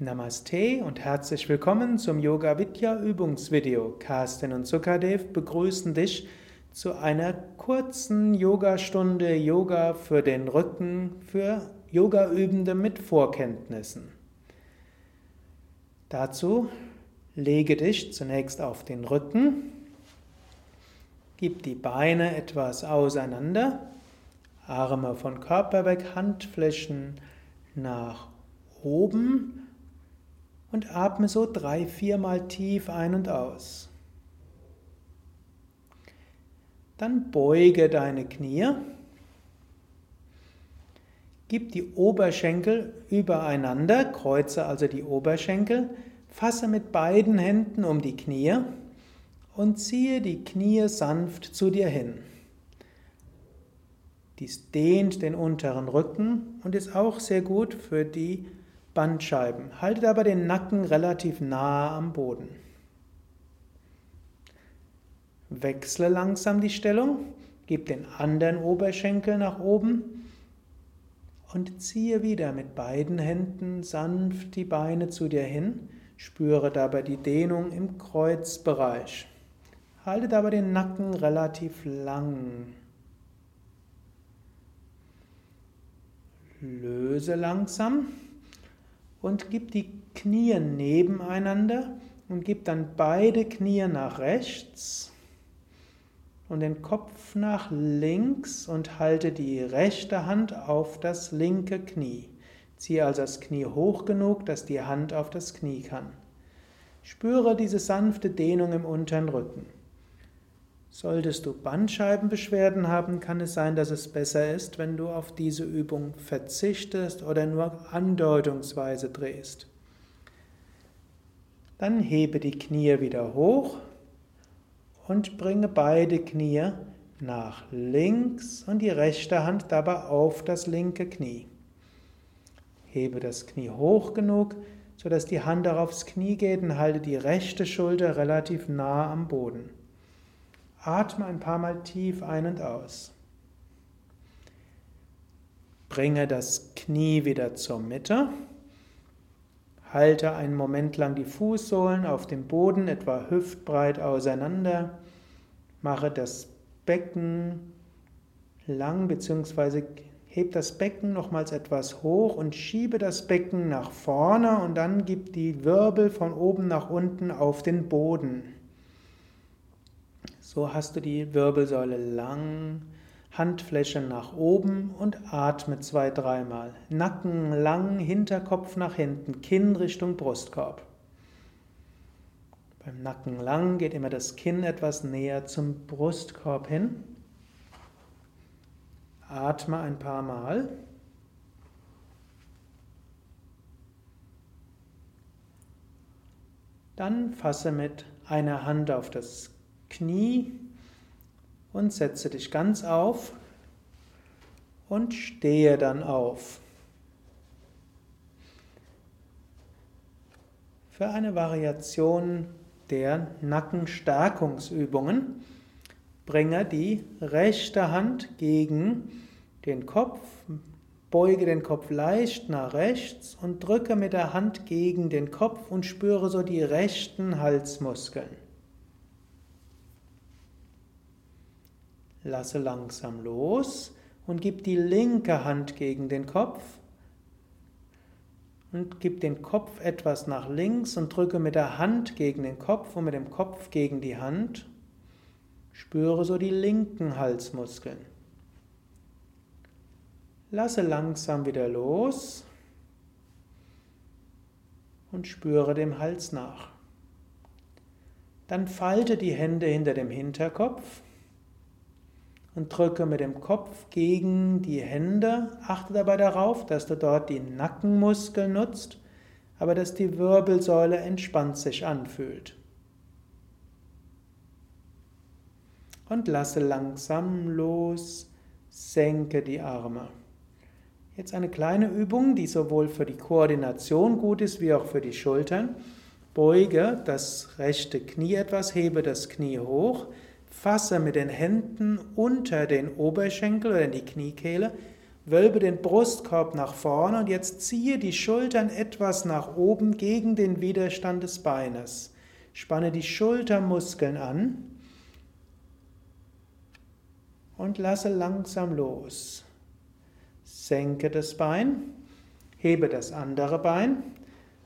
Namaste und herzlich willkommen zum Yoga Vidya Übungsvideo. Carsten und Sukadev begrüßen dich zu einer kurzen Yogastunde Yoga für den Rücken für Yogaübende mit Vorkenntnissen. Dazu lege dich zunächst auf den Rücken, gib die Beine etwas auseinander, Arme von Körper weg, Handflächen nach oben und atme so drei, viermal tief ein und aus. Dann beuge deine Knie, gib die Oberschenkel übereinander, kreuze also die Oberschenkel, fasse mit beiden Händen um die Knie und ziehe die Knie sanft zu dir hin. Dies dehnt den unteren Rücken und ist auch sehr gut für die Bandscheiben. Haltet aber den Nacken relativ nah am Boden. Wechsle langsam die Stellung, gib den anderen Oberschenkel nach oben und ziehe wieder mit beiden Händen sanft die Beine zu dir hin. Spüre dabei die Dehnung im Kreuzbereich. Halte dabei den Nacken relativ lang. Löse langsam und gib die Knie nebeneinander und gib dann beide Knie nach rechts und den Kopf nach links und halte die rechte Hand auf das linke Knie. Ziehe also das Knie hoch genug, dass die Hand auf das Knie kann. Spüre diese sanfte Dehnung im unteren Rücken. Solltest du Bandscheibenbeschwerden haben, kann es sein, dass es besser ist, wenn du auf diese Übung verzichtest oder nur andeutungsweise drehst. Dann hebe die Knie wieder hoch und bringe beide Knie nach links und die rechte Hand dabei auf das linke Knie. Hebe das Knie hoch genug, sodass die Hand auch aufs Knie geht und halte die rechte Schulter relativ nah am Boden. Atme ein paar Mal tief ein und aus. Bringe das Knie wieder zur Mitte. Halte einen Moment lang die Fußsohlen auf dem Boden etwa hüftbreit auseinander. Mache das Becken lang bzw. heb das Becken nochmals etwas hoch und schiebe das Becken nach vorne und dann gib die Wirbel von oben nach unten auf den Boden. So hast du die Wirbelsäule lang, Handfläche nach oben und atme zwei, dreimal. Nacken lang, Hinterkopf nach hinten, Kinn Richtung Brustkorb. Beim Nacken lang geht immer das Kinn etwas näher zum Brustkorb hin. Atme ein paar Mal. Dann fasse mit einer Hand auf das Knie und setze dich ganz auf und stehe dann auf. Für eine Variation der Nackenstärkungsübungen bringe die rechte Hand gegen den Kopf, beuge den Kopf leicht nach rechts und drücke mit der Hand gegen den Kopf und spüre so die rechten Halsmuskeln. Lasse langsam los und gib die linke Hand gegen den Kopf und gib den Kopf etwas nach links und drücke mit der Hand gegen den Kopf und mit dem Kopf gegen die Hand. Spüre so die linken Halsmuskeln. Lasse langsam wieder los und spüre dem Hals nach. Dann falte die Hände hinter dem Hinterkopf und drücke mit dem Kopf gegen die Hände. Achte dabei darauf, dass du dort die Nackenmuskeln nutzt, aber dass die Wirbelsäule entspannt sich anfühlt. Und lasse langsam los, senke die Arme. Jetzt eine kleine Übung, die sowohl für die Koordination gut ist wie auch für die Schultern. Beuge das rechte Knie etwas, hebe das Knie hoch, Fasse mit den Händen unter den Oberschenkel oder in die Kniekehle Wölbe den Brustkorb nach vorne und jetzt ziehe die Schultern etwas nach oben gegen den Widerstand des Beines. Spanne die Schultermuskeln an und lasse langsam los. Senke das Bein, hebe das andere Bein,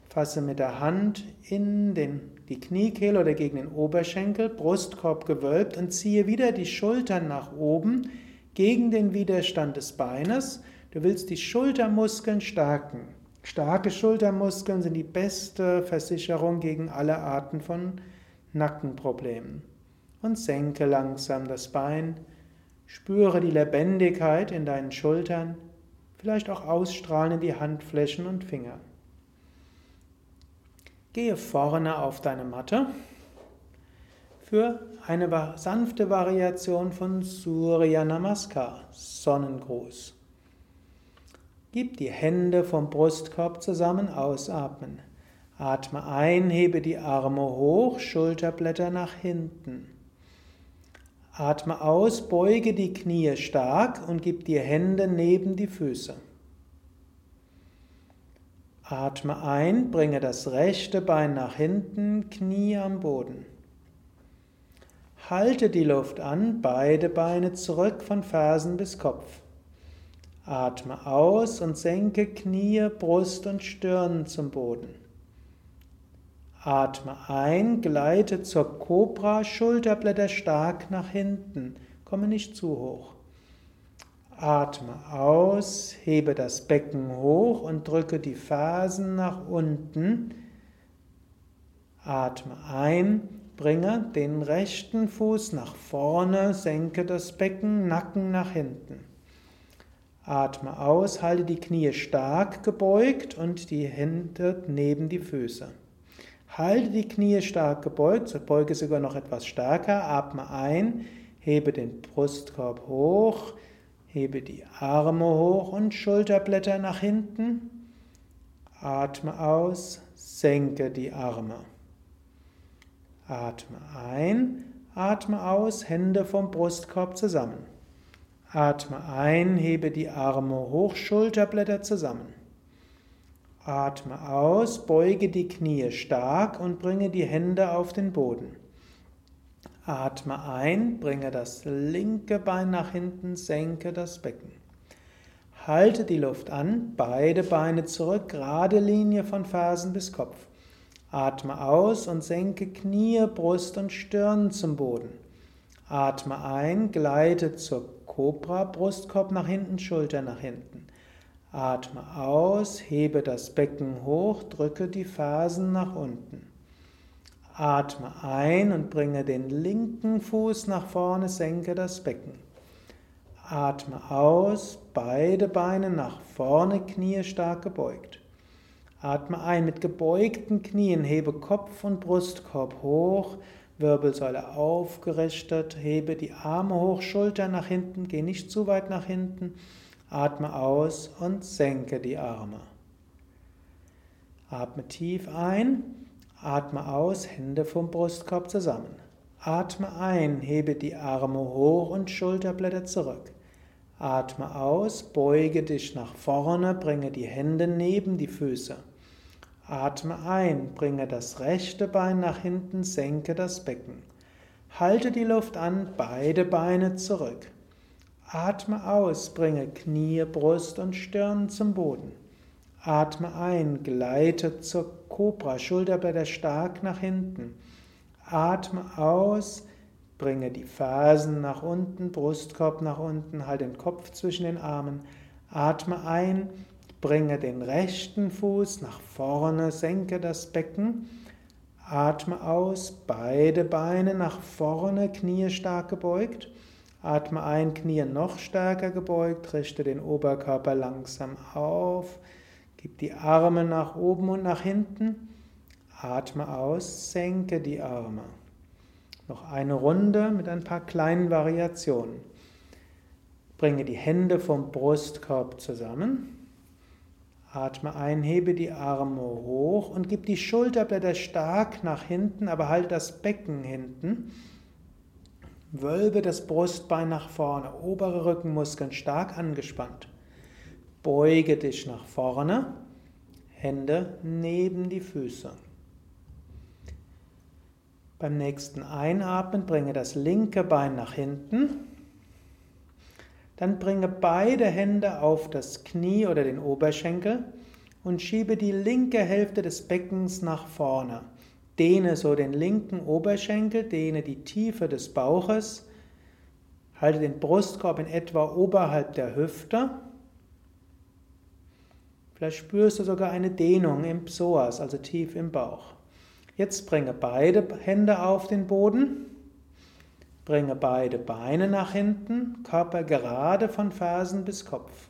fasse mit der Hand in den, die Kniekehle oder gegen den Oberschenkel, Brustkorb gewölbt und ziehe wieder die Schultern nach oben gegen den Widerstand des Beines. Du willst die Schultermuskeln stärken. Starke Schultermuskeln sind die beste Versicherung gegen alle Arten von Nackenproblemen. Und senke langsam das Bein. Spüre die Lebendigkeit in deinen Schultern, vielleicht auch ausstrahlen in die Handflächen und Finger. Gehe vorne auf deine Matte für eine sanfte Variation von Surya Namaskar, Sonnengruß. Gib die Hände vom Brustkorb zusammen, ausatmen. Atme ein, hebe die Arme hoch, Schulterblätter nach hinten. Atme aus, beuge die Knie stark und gib die Hände neben die Füße. Atme ein, bringe das rechte Bein nach hinten, Knie am Boden. Halte die Luft an, beide Beine zurück von Fersen bis Kopf. Atme aus und senke Knie, Brust und Stirn zum Boden. Atme ein, gleite zur Kobra, Schulterblätter stark nach hinten, komme nicht zu hoch. Atme aus, hebe das Becken hoch und drücke die Fersen nach unten. Atme ein, Bringe den rechten Fuß nach vorne, senke das Becken, Nacken nach hinten. Atme aus, halte die Knie stark gebeugt und die Hände neben die Füße. Halte die Knie stark gebeugt, beuge sogar noch etwas stärker, atme ein, hebe den Brustkorb hoch, hebe die Arme hoch und Schulterblätter nach hinten. Atme aus, senke die Arme. Atme ein, atme aus, Hände vom Brustkorb zusammen. Atme ein, hebe die Arme hoch, Schulterblätter zusammen. Atme aus, beuge die Knie stark und bringe die Hände auf den Boden. Atme ein, bringe das linke Bein nach hinten, senke das Becken. Halte die Luft an, beide Beine zurück, gerade Linie von Fersen bis Kopf. Atme aus und senke Knie, Brust und Stirn zum Boden. Atme ein, gleite zur Cobra, Brustkorb nach hinten, Schulter nach hinten. Atme aus, hebe das Becken hoch, drücke die Fersen nach unten. Atme ein und bringe den linken Fuß nach vorne, senke das Becken. Atme aus, beide Beine nach vorne, Knie stark gebeugt. Atme ein mit gebeugten Knien, hebe Kopf und Brustkorb hoch, Wirbelsäule aufgerichtet, hebe die Arme hoch, Schultern nach hinten, geh nicht zu weit nach hinten, atme aus und senke die Arme. Atme tief ein, atme aus, Hände vom Brustkorb zusammen. Atme ein, hebe die Arme hoch und Schulterblätter zurück. Atme aus, beuge dich nach vorne, bringe die Hände neben die Füße. Atme ein, bringe das rechte Bein nach hinten, senke das Becken. Halte die Luft an, beide Beine zurück. Atme aus, bringe Knie, Brust und Stirn zum Boden. Atme ein, gleite zur Cobra, Schulterblätter stark nach hinten. Atme aus, Bringe die Fersen nach unten, Brustkorb nach unten, halt den Kopf zwischen den Armen. Atme ein, bringe den rechten Fuß nach vorne, senke das Becken. Atme aus, beide Beine nach vorne, Knie stark gebeugt. Atme ein, Knie noch stärker gebeugt, richte den Oberkörper langsam auf. Gib die Arme nach oben und nach hinten. Atme aus, senke die Arme. Noch eine Runde mit ein paar kleinen Variationen. Bringe die Hände vom Brustkorb zusammen. Atme ein, hebe die Arme hoch und gib die Schulterblätter stark nach hinten, aber halte das Becken hinten. Wölbe das Brustbein nach vorne, obere Rückenmuskeln stark angespannt. Beuge dich nach vorne, Hände neben die Füße. Beim nächsten Einatmen bringe das linke Bein nach hinten. Dann bringe beide Hände auf das Knie oder den Oberschenkel und schiebe die linke Hälfte des Beckens nach vorne. Dehne so den linken Oberschenkel, dehne die Tiefe des Bauches, halte den Brustkorb in etwa oberhalb der Hüfte. Vielleicht spürst du sogar eine Dehnung im Psoas, also tief im Bauch. Jetzt bringe beide Hände auf den Boden, bringe beide Beine nach hinten, Körper gerade von Fersen bis Kopf.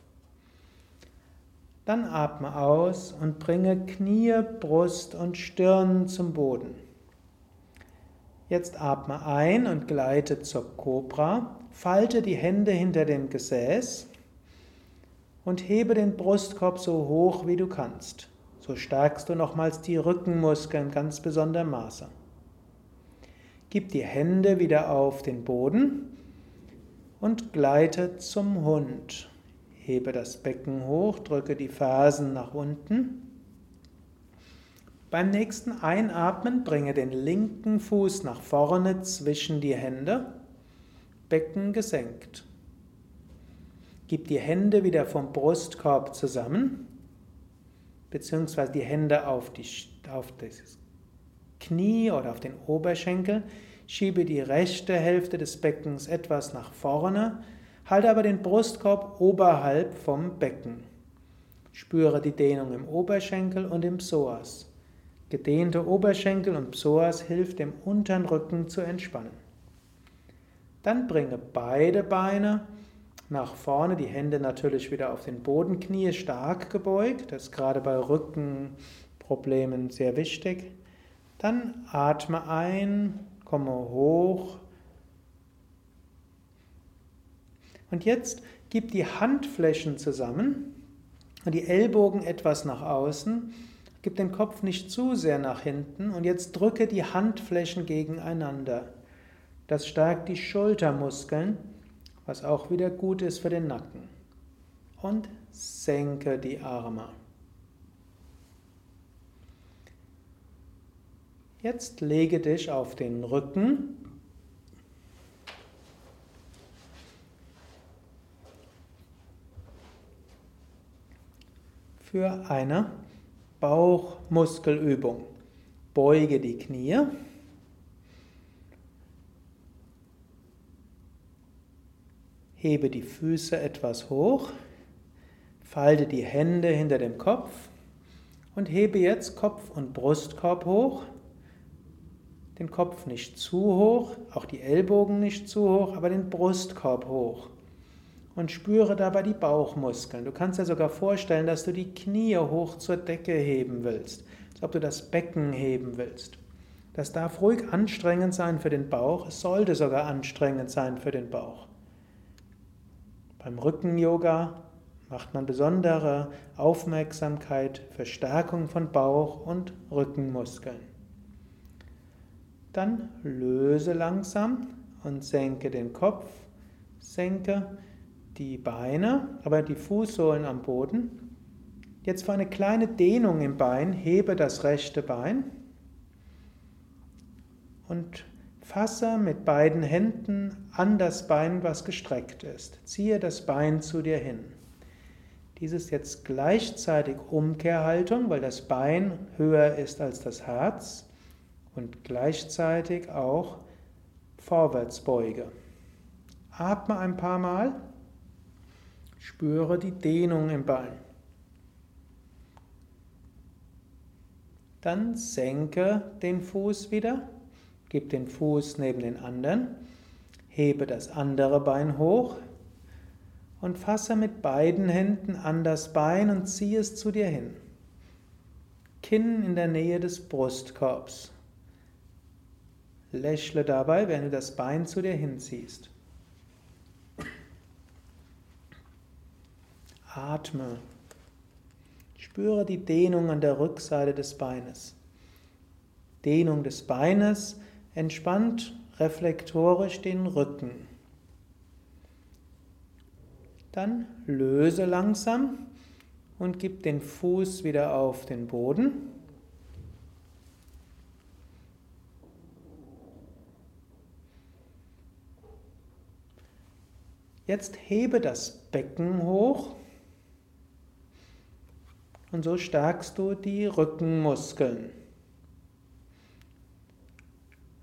Dann atme aus und bringe Knie, Brust und Stirn zum Boden. Jetzt atme ein und gleite zur Cobra. Falte die Hände hinter dem Gesäß und hebe den Brustkorb so hoch wie du kannst. So stärkst du nochmals die Rückenmuskeln ganz besonderem Maße. Gib die Hände wieder auf den Boden und gleite zum Hund. Hebe das Becken hoch, drücke die Fersen nach unten. Beim nächsten Einatmen bringe den linken Fuß nach vorne zwischen die Hände, Becken gesenkt. Gib die Hände wieder vom Brustkorb zusammen, beziehungsweise die Hände auf, die, auf das Knie oder auf den Oberschenkel. Schiebe die rechte Hälfte des Beckens etwas nach vorne, Halte aber den Brustkorb oberhalb vom Becken. Spüre die Dehnung im Oberschenkel und im Psoas. Gedehnte Oberschenkel und Psoas hilft dem unteren Rücken zu entspannen. Dann bringe beide Beine nach vorne, die Hände natürlich wieder auf den Boden, Knie stark gebeugt, das ist gerade bei Rückenproblemen sehr wichtig. Dann atme ein, komme hoch Und jetzt gib die Handflächen zusammen und die Ellbogen etwas nach außen. Gib den Kopf nicht zu sehr nach hinten und jetzt drücke die Handflächen gegeneinander. Das stärkt die Schultermuskeln, was auch wieder gut ist für den Nacken. Und senke die Arme. Jetzt lege dich auf den Rücken für eine Bauchmuskelübung. Beuge die Knie. Hebe die Füße etwas hoch. Falte die Hände hinter dem Kopf und hebe jetzt Kopf und Brustkorb hoch. Den Kopf nicht zu hoch, auch die Ellbogen nicht zu hoch, aber den Brustkorb hoch und spüre dabei die Bauchmuskeln. Du kannst dir sogar vorstellen, dass du die Knie hoch zur Decke heben willst, als ob du das Becken heben willst. Das darf ruhig anstrengend sein für den Bauch, es sollte sogar anstrengend sein für den Bauch. Beim Rücken-Yoga macht man besondere Aufmerksamkeit für Stärkung von Bauch und Rückenmuskeln. Dann löse langsam und senke den Kopf, senke die Beine, aber die Fußsohlen am Boden. Jetzt für eine kleine Dehnung im Bein hebe das rechte Bein und fasse mit beiden Händen an das Bein, was gestreckt ist. Ziehe das Bein zu dir hin. Dies ist jetzt gleichzeitig Umkehrhaltung, weil das Bein höher ist als das Herz und gleichzeitig auch Vorwärtsbeuge. Atme ein paar Mal. Spüre die Dehnung im Bein. Dann senke den Fuß wieder, gib den Fuß neben den anderen, hebe das andere Bein hoch und fasse mit beiden Händen an das Bein und ziehe es zu dir hin. Kinn in der Nähe des Brustkorbs. Lächle dabei, wenn du das Bein zu dir hinziehst. Atme. Spüre die Dehnung an der Rückseite des Beines. Dehnung des Beines entspannt reflektorisch den Rücken. Dann löse langsam und gib den Fuß wieder auf den Boden. Jetzt hebe das Becken hoch und so stärkst du die Rückenmuskeln.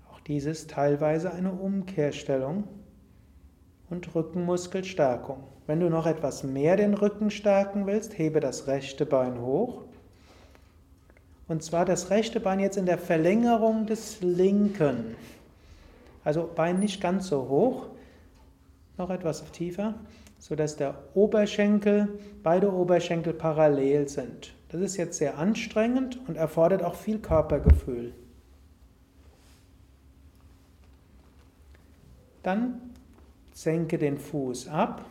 Auch dies ist teilweise eine Umkehrstellung und Rückenmuskelstärkung. Wenn du noch etwas mehr den Rücken stärken willst, hebe das rechte Bein hoch. Und zwar das rechte Bein jetzt in der Verlängerung des linken. Also Bein nicht ganz so hoch, noch etwas tiefer, sodass der Oberschenkel, beide Oberschenkel parallel sind. Das ist jetzt sehr anstrengend und erfordert auch viel Körpergefühl. Dann senke den Fuß ab.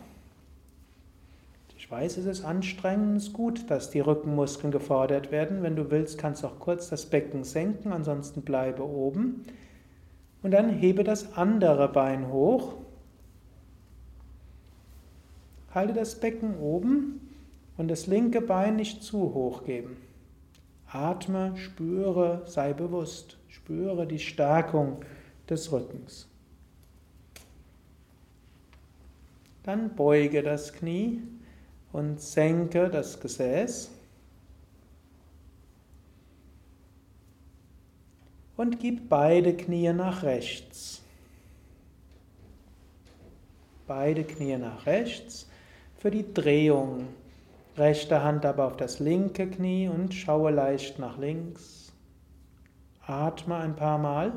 Ich weiß, es ist anstrengend, es ist gut, dass die Rückenmuskeln gefordert werden. Wenn du willst, kannst du auch kurz das Becken senken, ansonsten bleibe oben. Und dann hebe das andere Bein hoch Halte das Becken oben und das linke Bein nicht zu hoch geben. Atme, spüre, sei bewusst, spüre die Stärkung des Rückens. Dann beuge das Knie und senke das Gesäß. Und gib beide Knie nach rechts. Beide Knie nach rechts für die Drehung. Rechte Hand aber auf das linke Knie und schaue leicht nach links. Atme ein paar Mal.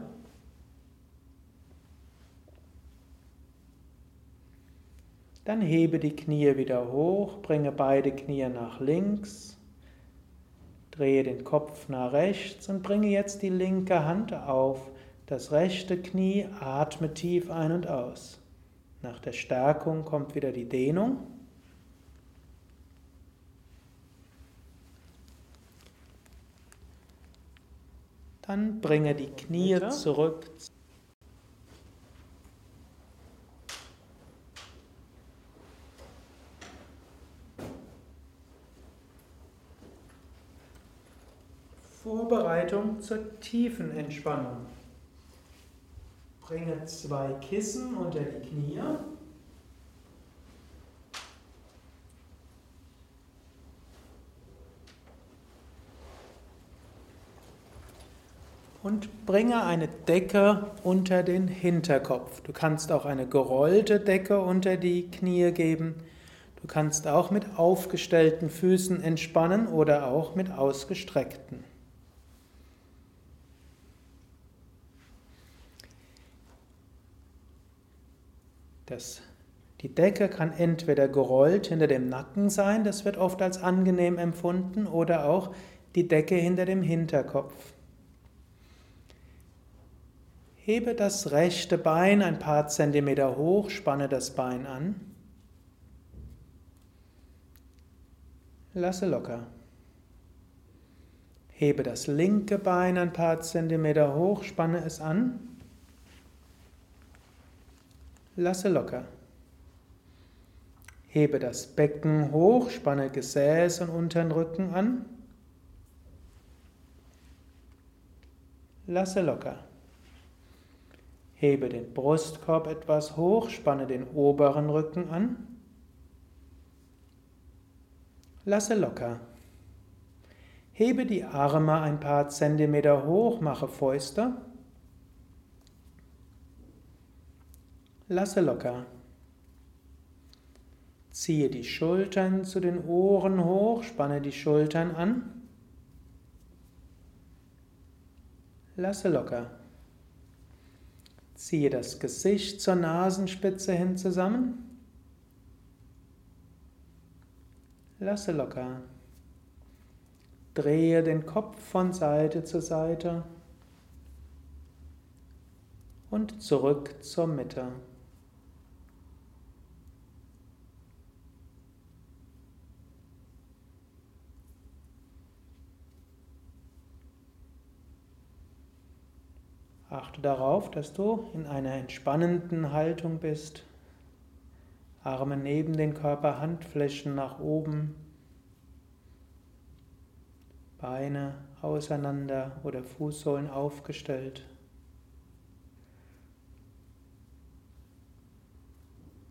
Dann hebe die Knie wieder hoch, bringe beide Knie nach links, drehe den Kopf nach rechts und bringe jetzt die linke Hand auf das rechte Knie, atme tief ein und aus. Nach der Stärkung kommt wieder die Dehnung. Dann bringe die Knie zurück. Vorbereitung zur tiefen Entspannung. Bringe zwei Kissen unter die Knie. und bringe eine Decke unter den Hinterkopf. Du kannst auch eine gerollte Decke unter die Knie geben. Du kannst auch mit aufgestellten Füßen entspannen oder auch mit ausgestreckten. Das, die Decke kann entweder gerollt hinter dem Nacken sein, das wird oft als angenehm empfunden, oder auch die Decke hinter dem Hinterkopf. Hebe das rechte Bein ein paar Zentimeter hoch, spanne das Bein an. Lasse locker. Hebe das linke Bein ein paar Zentimeter hoch, spanne es an. Lasse locker. Hebe das Becken hoch, spanne Gesäß und unteren Rücken an. Lasse locker. Hebe den Brustkorb etwas hoch, spanne den oberen Rücken an. Lasse locker. Hebe die Arme ein paar Zentimeter hoch, mache Fäuste. Lasse locker. Ziehe die Schultern zu den Ohren hoch, spanne die Schultern an. Lasse locker. Ziehe das Gesicht zur Nasenspitze hin zusammen. Lasse locker. Drehe den Kopf von Seite zu Seite und zurück zur Mitte. Achte darauf, dass du in einer entspannenden Haltung bist. Arme neben den Körper, Handflächen nach oben. Beine auseinander oder Fußsohlen aufgestellt.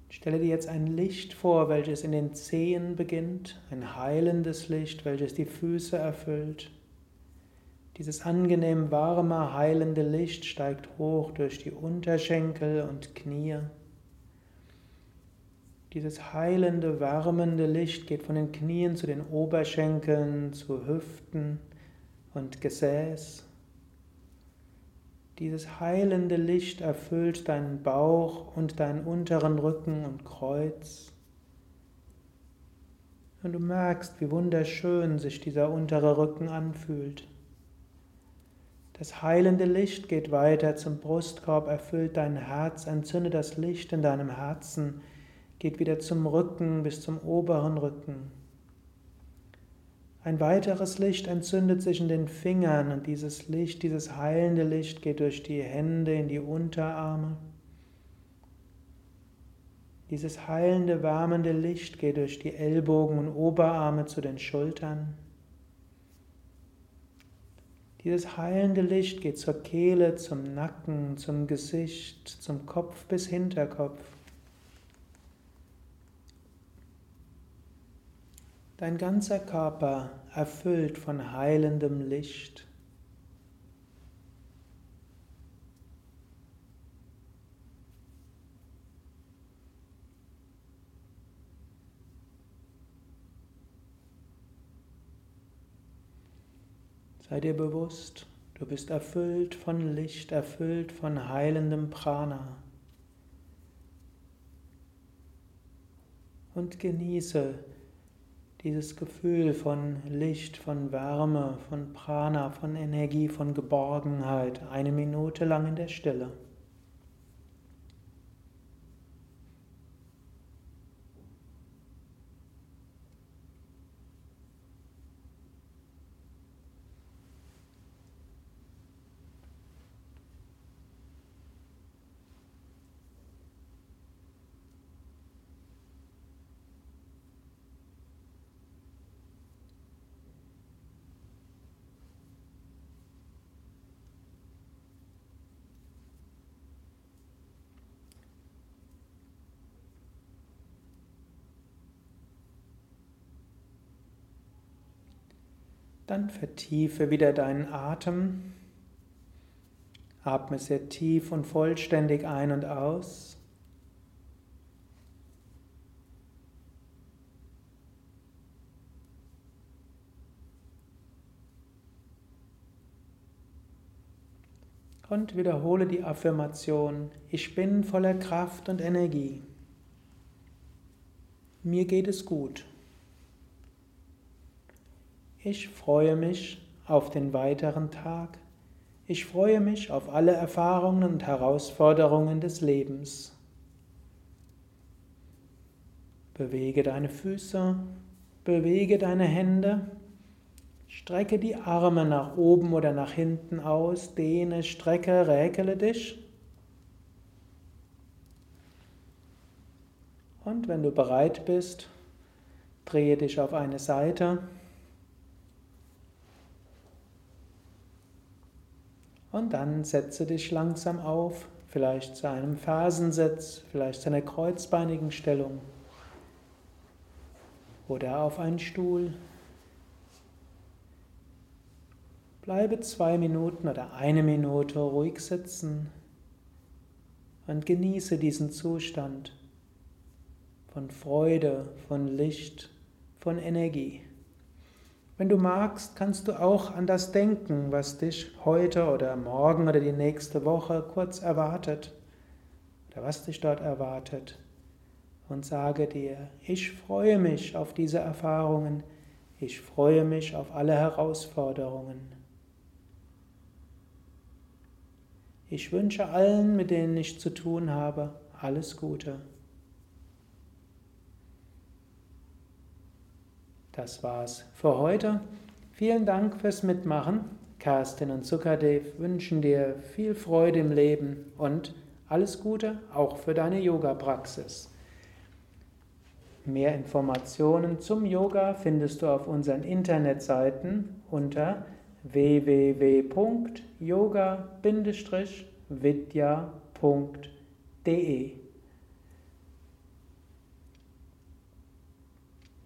Stelle dir jetzt ein Licht vor, welches in den Zehen beginnt, ein heilendes Licht, welches die Füße erfüllt. Dieses angenehm warme, heilende Licht steigt hoch durch die Unterschenkel und Knie. Dieses heilende, wärmende Licht geht von den Knien zu den Oberschenkeln, zu Hüften und Gesäß. Dieses heilende Licht erfüllt deinen Bauch und deinen unteren Rücken und Kreuz. Und du merkst, wie wunderschön sich dieser untere Rücken anfühlt. Das heilende Licht geht weiter zum Brustkorb, erfüllt dein Herz, entzündet das Licht in deinem Herzen, geht wieder zum Rücken bis zum oberen Rücken. Ein weiteres Licht entzündet sich in den Fingern und dieses Licht, dieses heilende Licht geht durch die Hände in die Unterarme. Dieses heilende, wärmende Licht geht durch die Ellbogen und Oberarme zu den Schultern. Dieses heilende Licht geht zur Kehle, zum Nacken, zum Gesicht, zum Kopf bis Hinterkopf. Dein ganzer Körper erfüllt von heilendem Licht. Sei dir bewusst, du bist erfüllt von Licht, erfüllt von heilendem Prana. Und genieße dieses Gefühl von Licht, von Wärme, von Prana, von Energie, von Geborgenheit eine Minute lang in der Stille. Dann vertiefe wieder deinen Atem. Atme sehr tief und vollständig ein und aus. Und wiederhole die Affirmation, ich bin voller Kraft und Energie. Mir geht es gut. Ich freue mich auf den weiteren Tag. Ich freue mich auf alle Erfahrungen und Herausforderungen des Lebens. Bewege deine Füße, bewege deine Hände, strecke die Arme nach oben oder nach hinten aus, dehne, strecke, räkele dich. Und wenn du bereit bist, drehe dich auf eine Seite. Und dann setze dich langsam auf, vielleicht zu einem Fersensitz, vielleicht zu einer kreuzbeinigen Stellung oder auf einen Stuhl. Bleibe zwei Minuten oder eine Minute ruhig sitzen und genieße diesen Zustand von Freude, von Licht, von Energie. Wenn du magst, kannst du auch an das denken, was dich heute oder morgen oder die nächste Woche kurz erwartet oder was dich dort erwartet. Und sage dir, ich freue mich auf diese Erfahrungen, ich freue mich auf alle Herausforderungen. Ich wünsche allen, mit denen ich zu tun habe, alles Gute. Das war's für heute. Vielen Dank fürs Mitmachen. Kerstin und Sukadev wünschen dir viel Freude im Leben und alles Gute auch für deine Yoga-Praxis. Mehr Informationen zum Yoga findest du auf unseren Internetseiten unter www.yoga-vidya.de